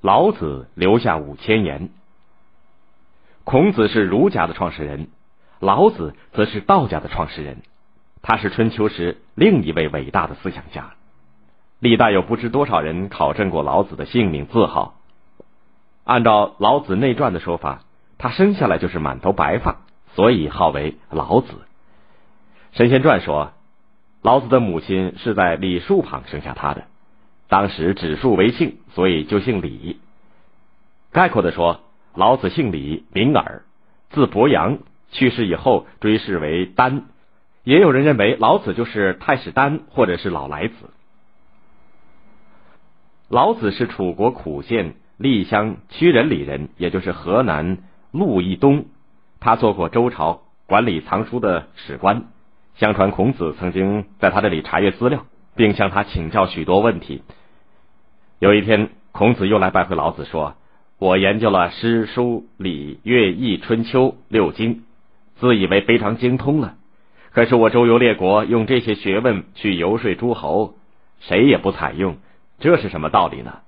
老子留下五千言。孔子是儒家的创始人，老子则是道家的创始人。他是春秋时另一位伟大的思想家。历代有不知多少人考证过老子的姓名字号。按照《老子内传》的说法，他生下来就是满头白发，所以号为老子。《神仙传》说，老子的母亲是在李树旁生下他的，当时指树为姓，所以就姓李。概括的说，老子姓李，名耳，字伯阳，去世以后追谥为丹。也有人认为老子就是太史丹或者是老来子。老子是楚国苦县厉乡曲仁里人，也就是河南鹿邑东。他做过周朝管理藏书的史官。相传孔子曾经在他这里查阅资料，并向他请教许多问题。有一天，孔子又来拜会老子，说：“我研究了诗、书、礼、乐、易、春秋六经，自以为非常精通了。”可是我周游列国，用这些学问去游说诸侯，谁也不采用，这是什么道理呢？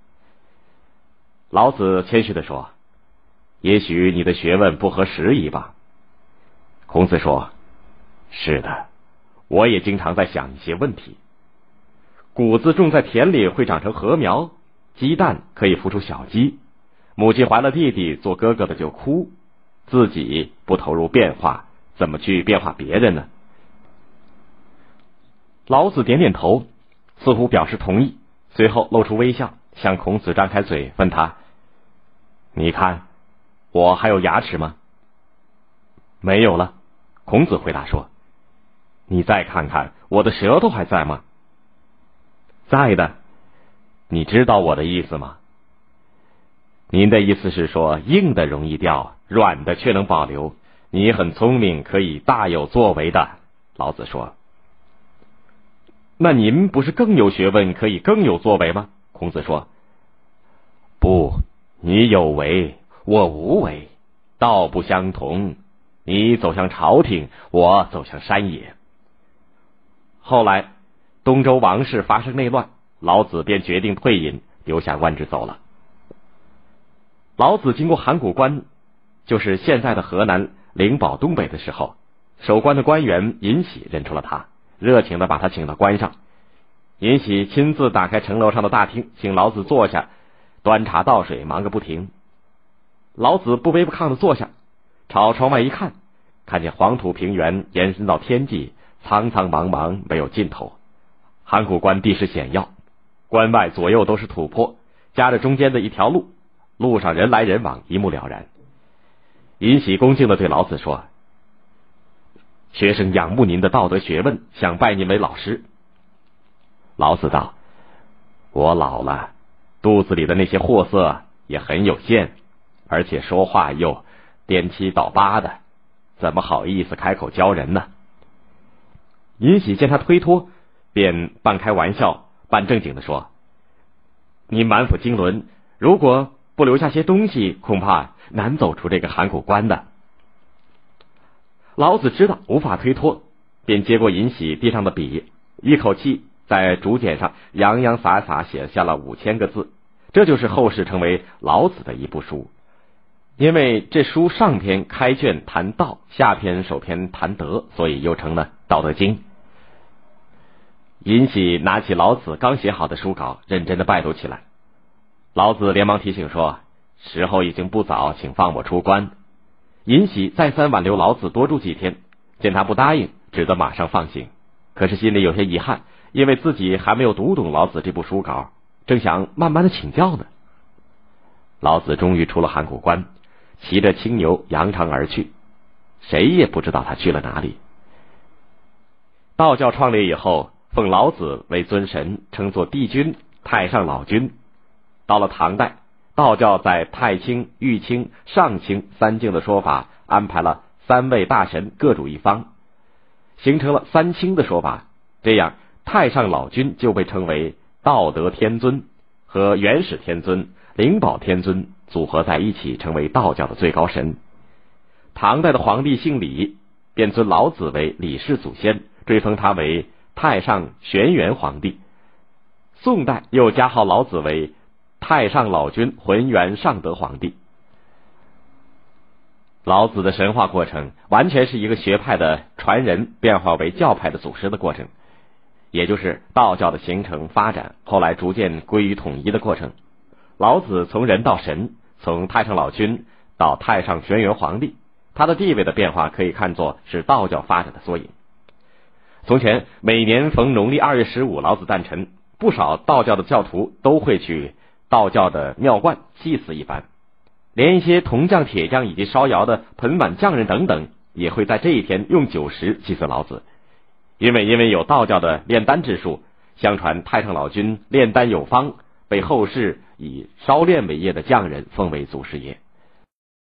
老子谦虚的说：“也许你的学问不合时宜吧。”孔子说：“是的，我也经常在想一些问题。谷子种在田里会长成禾苗，鸡蛋可以孵出小鸡，母亲怀了弟弟做哥哥的就哭，自己不投入变化，怎么去变化别人呢？”老子点点头，似乎表示同意，随后露出微笑，向孔子张开嘴，问他：“你看，我还有牙齿吗？”“没有了。”孔子回答说。“你再看看，我的舌头还在吗？”“在的。”“你知道我的意思吗？”“您的意思是说，硬的容易掉，软的却能保留。你很聪明，可以大有作为的。”老子说。那您不是更有学问，可以更有作为吗？孔子说：“不，你有为，我无为，道不相同。你走向朝廷，我走向山野。”后来，东周王室发生内乱，老子便决定退隐，留下官职走了。老子经过函谷关，就是现在的河南灵宝东北的时候，守关的官员尹喜认出了他。热情的把他请到关上，尹喜亲自打开城楼上的大厅，请老子坐下，端茶倒水，忙个不停。老子不卑不亢的坐下，朝窗外一看，看见黄土平原延伸到天际，苍苍茫茫没有尽头。函谷关地势险要，关外左右都是土坡，夹着中间的一条路，路上人来人往，一目了然。尹喜恭敬的对老子说。学生仰慕您的道德学问，想拜您为老师。老子道：“我老了，肚子里的那些货色也很有限，而且说话又颠七倒八的，怎么好意思开口教人呢？”尹喜见他推脱，便半开玩笑半正经的说：“你满腹经纶，如果不留下些东西，恐怕难走出这个函谷关的。”老子知道无法推脱，便接过尹喜地上的笔，一口气在竹简上洋洋洒洒写下了五千个字。这就是后世成为老子的一部书。因为这书上篇开卷谈道，下篇首篇谈德，所以又成了《道德经》。尹喜拿起老子刚写好的书稿，认真的拜读起来。老子连忙提醒说：“时候已经不早，请放我出关。”尹喜再三挽留老子多住几天，见他不答应，只得马上放行。可是心里有些遗憾，因为自己还没有读懂老子这部书稿，正想慢慢的请教呢。老子终于出了函谷关，骑着青牛扬长而去，谁也不知道他去了哪里。道教创立以后，奉老子为尊神，称作帝君、太上老君。到了唐代。道教在太清、玉清、上清三境的说法，安排了三位大神各主一方，形成了三清的说法。这样，太上老君就被称为道德天尊，和元始天尊、灵宝天尊组合在一起，成为道教的最高神。唐代的皇帝姓李，便尊老子为李氏祖先，追封他为太上玄元皇帝。宋代又加号老子为。太上老君浑元上德皇帝。老子的神话过程，完全是一个学派的传人变化为教派的祖师的过程，也就是道教的形成发展，后来逐渐归于统一的过程。老子从人到神，从太上老君到太上玄元皇帝，他的地位的变化可以看作是道教发展的缩影。从前每年逢农历二月十五，老子诞辰，不少道教的教徒都会去道教的庙观祭祀一番。连一些铜匠、铁匠以及烧窑的盆碗匠人等等，也会在这一天用酒食祭祀老子，因为因为有道教的炼丹之术，相传太上老君炼丹有方，被后世以烧炼为业的匠人奉为祖师爷。